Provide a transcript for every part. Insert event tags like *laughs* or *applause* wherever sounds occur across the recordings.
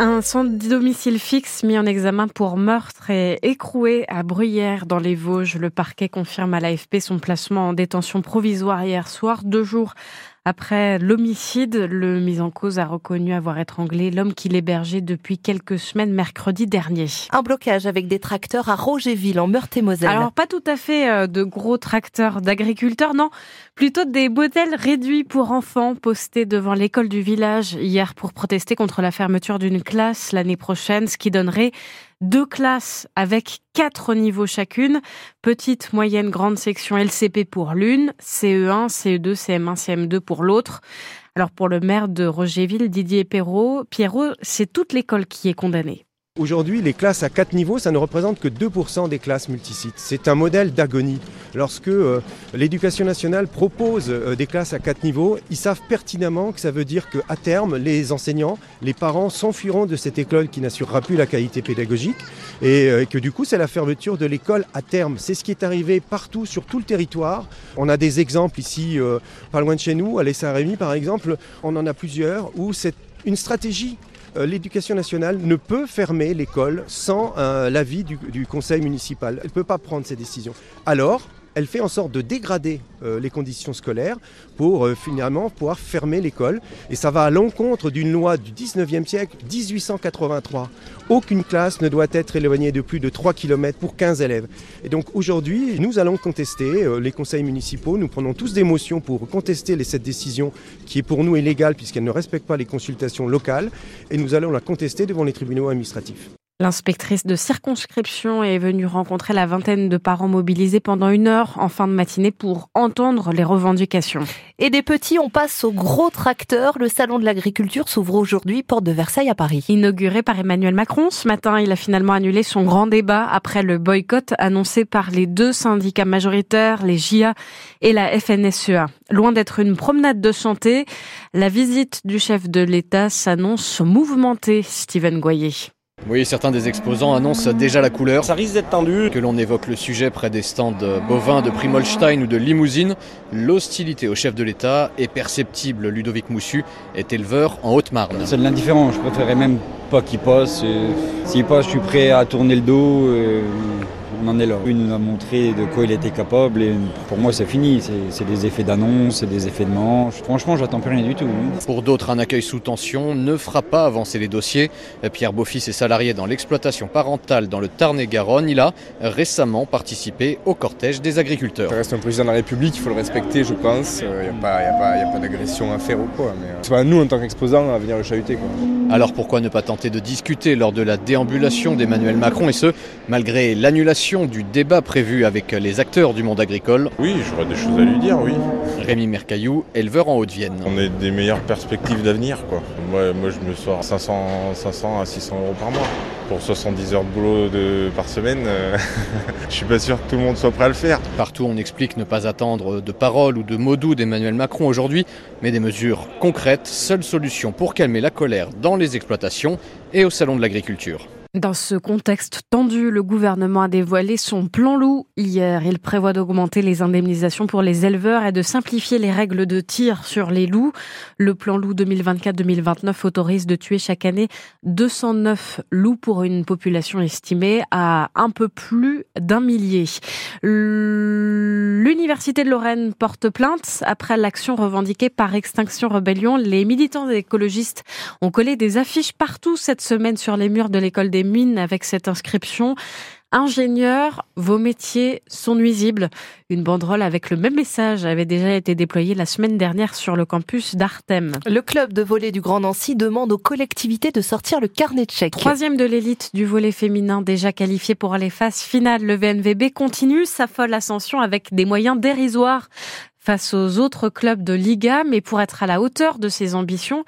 Un sans domicile fixe mis en examen pour meurtre et écroué à Bruyères dans les Vosges. Le parquet confirme à l'AFP son placement en détention provisoire hier soir, deux jours après l'homicide, le mis en cause a reconnu avoir étranglé l'homme qu'il hébergeait depuis quelques semaines mercredi dernier. Un blocage avec des tracteurs à Rogerville en Meurthe-et-Moselle. Alors pas tout à fait euh, de gros tracteurs d'agriculteurs, non, plutôt des modèles réduits pour enfants postés devant l'école du village hier pour protester contre la fermeture d'une classe l'année prochaine, ce qui donnerait deux classes avec quatre niveaux chacune, petite, moyenne, grande section LCP pour l'une, CE1, CE2, CM1, CM2 pour l'autre. Alors pour le maire de Rogerville, Didier Perrault, Pierrot, c'est toute l'école qui est condamnée. Aujourd'hui, les classes à quatre niveaux, ça ne représente que 2% des classes multisites. C'est un modèle d'agonie. Lorsque euh, l'éducation nationale propose euh, des classes à quatre niveaux, ils savent pertinemment que ça veut dire qu'à terme, les enseignants, les parents s'enfuiront de cette école qui n'assurera plus la qualité pédagogique et euh, que du coup, c'est la fermeture de l'école à terme. C'est ce qui est arrivé partout, sur tout le territoire. On a des exemples ici, pas loin de chez nous, à Saint-Rémy par exemple, on en a plusieurs où c'est une stratégie l'éducation nationale ne peut fermer l'école sans euh, l'avis du, du, conseil municipal. Elle ne peut pas prendre ces décisions. Alors, elle fait en sorte de dégrader euh, les conditions scolaires pour euh, finalement pouvoir fermer l'école. Et ça va à l'encontre d'une loi du 19e siècle, 1883. Aucune classe ne doit être éloignée de plus de 3 km pour 15 élèves. Et donc aujourd'hui, nous allons contester euh, les conseils municipaux. Nous prenons tous des motions pour contester cette décision qui est pour nous illégale puisqu'elle ne respecte pas les consultations locales. Et nous allons la contester devant les tribunaux administratifs. L'inspectrice de circonscription est venue rencontrer la vingtaine de parents mobilisés pendant une heure en fin de matinée pour entendre les revendications. Et des petits, on passe au gros tracteur. Le salon de l'agriculture s'ouvre aujourd'hui, porte de Versailles à Paris. Inauguré par Emmanuel Macron ce matin, il a finalement annulé son grand débat après le boycott annoncé par les deux syndicats majoritaires, les JA et la FNSEA. Loin d'être une promenade de santé, la visite du chef de l'État s'annonce mouvementée, Steven Goyer. Oui, certains des exposants annoncent déjà la couleur. Ça risque d'être tendu. Que l'on évoque le sujet près des stands bovins de Primolstein ou de Limousine, l'hostilité au chef de l'État est perceptible. Ludovic Moussu est éleveur en Haute-Marne. C'est de l'indifférent. Je préférerais même pas qu'il passe. S'il passe, je suis prêt à tourner le dos on en est là. Il nous a montré de quoi il était capable et pour moi c'est fini. C'est des effets d'annonce, c'est des effets de manche. Franchement, j'attends plus rien du tout. Pour d'autres, un accueil sous tension ne fera pas avancer les dossiers. Pierre Beaufils est salarié dans l'exploitation parentale dans le Tarn-et-Garonne. Il a récemment participé au cortège des agriculteurs. Ça reste un président de la République, il faut le respecter, je pense. Il n'y a pas, pas d'agression à faire ou quoi. Mais euh, c'est pas nous en tant qu'exposants à venir le chahuter. Quoi. Alors pourquoi ne pas tenter de discuter lors de la déambulation d'Emmanuel Macron et ce, malgré l'annulation du débat prévu avec les acteurs du monde agricole. Oui, j'aurais des choses à lui dire, oui. Rémi Mercaillou, éleveur en Haute-Vienne. On a des meilleures perspectives d'avenir, quoi. Moi, moi, je me sors 500, 500 à 600 euros par mois. Pour 70 heures de boulot de, par semaine, euh, *laughs* je suis pas sûr que tout le monde soit prêt à le faire. Partout, on explique ne pas attendre de paroles ou de mots doux d'Emmanuel Macron aujourd'hui, mais des mesures concrètes, seule solution pour calmer la colère dans les exploitations et au salon de l'agriculture. Dans ce contexte tendu, le gouvernement a dévoilé son plan loup hier. Il prévoit d'augmenter les indemnisations pour les éleveurs et de simplifier les règles de tir sur les loups. Le plan loup 2024-2029 autorise de tuer chaque année 209 loups pour une population estimée à un peu plus d'un millier. L'Université de Lorraine porte plainte après l'action revendiquée par Extinction Rebellion. Les militants écologistes ont collé des affiches partout cette semaine sur les murs de l'école des mines avec cette inscription Ingénieur, vos métiers sont nuisibles. Une banderole avec le même message avait déjà été déployée la semaine dernière sur le campus d'Artem. Le club de volley du Grand Nancy demande aux collectivités de sortir le carnet de chèques. Troisième de l'élite du volley féminin déjà qualifié pour les phases finales. Le VNVB continue sa folle ascension avec des moyens dérisoires face aux autres clubs de Liga, mais pour être à la hauteur de ses ambitions,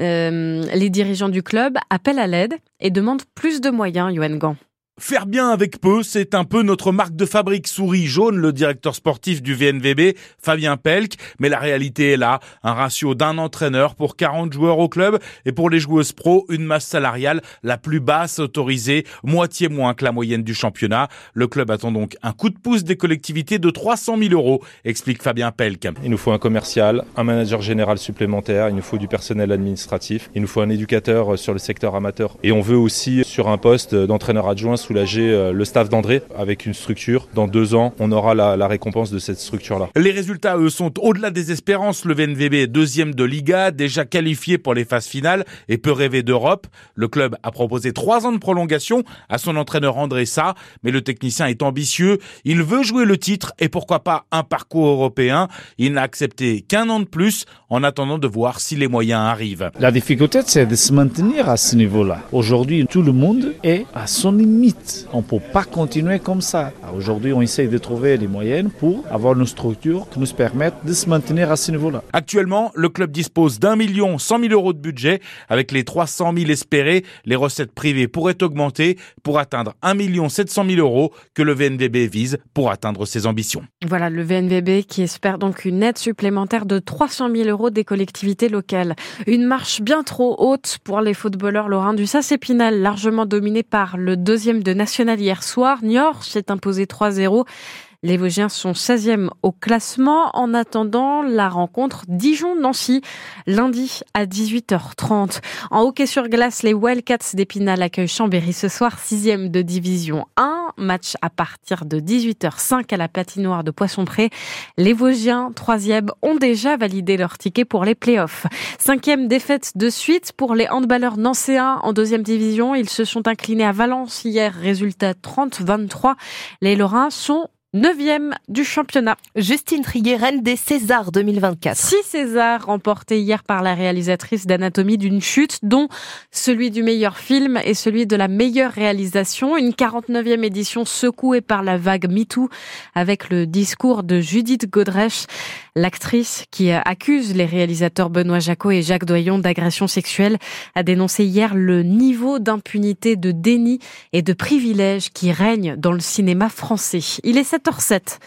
euh, les dirigeants du club appellent à l'aide et demandent plus de moyens, Yoann Gant. Faire bien avec peu, c'est un peu notre marque de fabrique souris jaune, le directeur sportif du VNVB, Fabien Pelk. Mais la réalité est là, un ratio d'un entraîneur pour 40 joueurs au club et pour les joueuses pro, une masse salariale la plus basse autorisée, moitié moins que la moyenne du championnat. Le club attend donc un coup de pouce des collectivités de 300 000 euros, explique Fabien Pelk. Il nous faut un commercial, un manager général supplémentaire, il nous faut du personnel administratif, il nous faut un éducateur sur le secteur amateur et on veut aussi sur un poste d'entraîneur adjoint soulager euh, le staff d'André avec une structure. Dans deux ans, on aura la, la récompense de cette structure-là. Les résultats, eux, sont au-delà des espérances. Le VNVB est deuxième de Liga, déjà qualifié pour les phases finales et peut rêver d'Europe. Le club a proposé trois ans de prolongation à son entraîneur André Sa, mais le technicien est ambitieux. Il veut jouer le titre et pourquoi pas un parcours européen. Il n'a accepté qu'un an de plus en attendant de voir si les moyens arrivent. La difficulté, c'est de se maintenir à ce niveau-là. Aujourd'hui, tout le monde est à son limite. On ne peut pas continuer comme ça. Aujourd'hui, on essaye de trouver les moyens pour avoir une structure qui nous permette de se maintenir à ce niveau-là. Actuellement, le club dispose d'un million cent mille euros de budget. Avec les 300 000 espérés, les recettes privées pourraient augmenter pour atteindre 1 million 700 000 euros que le VNVB vise pour atteindre ses ambitions. Voilà, le VNVB qui espère donc une aide supplémentaire de 300 000 euros des collectivités locales. Une marche bien trop haute pour les footballeurs lorrains du SAS Épinal, largement dominé par le deuxième de National hier soir. Niort s'est imposé 3-0. Les Vosgiens sont 16e au classement en attendant la rencontre Dijon-Nancy lundi à 18h30. En hockey sur glace, les Wildcats d'Épinal accueillent Chambéry ce soir, 6e de division 1. Match à partir de 18h05 à la patinoire de Poisson-Pré. Les Vosgiens, 3e, ont déjà validé leur ticket pour les playoffs. Cinquième défaite de suite pour les handballeurs nancéens en deuxième division. Ils se sont inclinés à Valence hier, résultat 30-23. Les Lorrains sont Neuvième du championnat. Justine Trier, reine des Césars 2024. Six Césars remportés hier par la réalisatrice d'Anatomie d'une chute, dont celui du meilleur film et celui de la meilleure réalisation. Une 49e édition secouée par la vague MeToo avec le discours de Judith Godrèche, l'actrice qui accuse les réalisateurs Benoît Jacot et Jacques Doyon d'agression sexuelle, a dénoncé hier le niveau d'impunité, de déni et de privilège qui règne dans le cinéma français. Il est 7h07.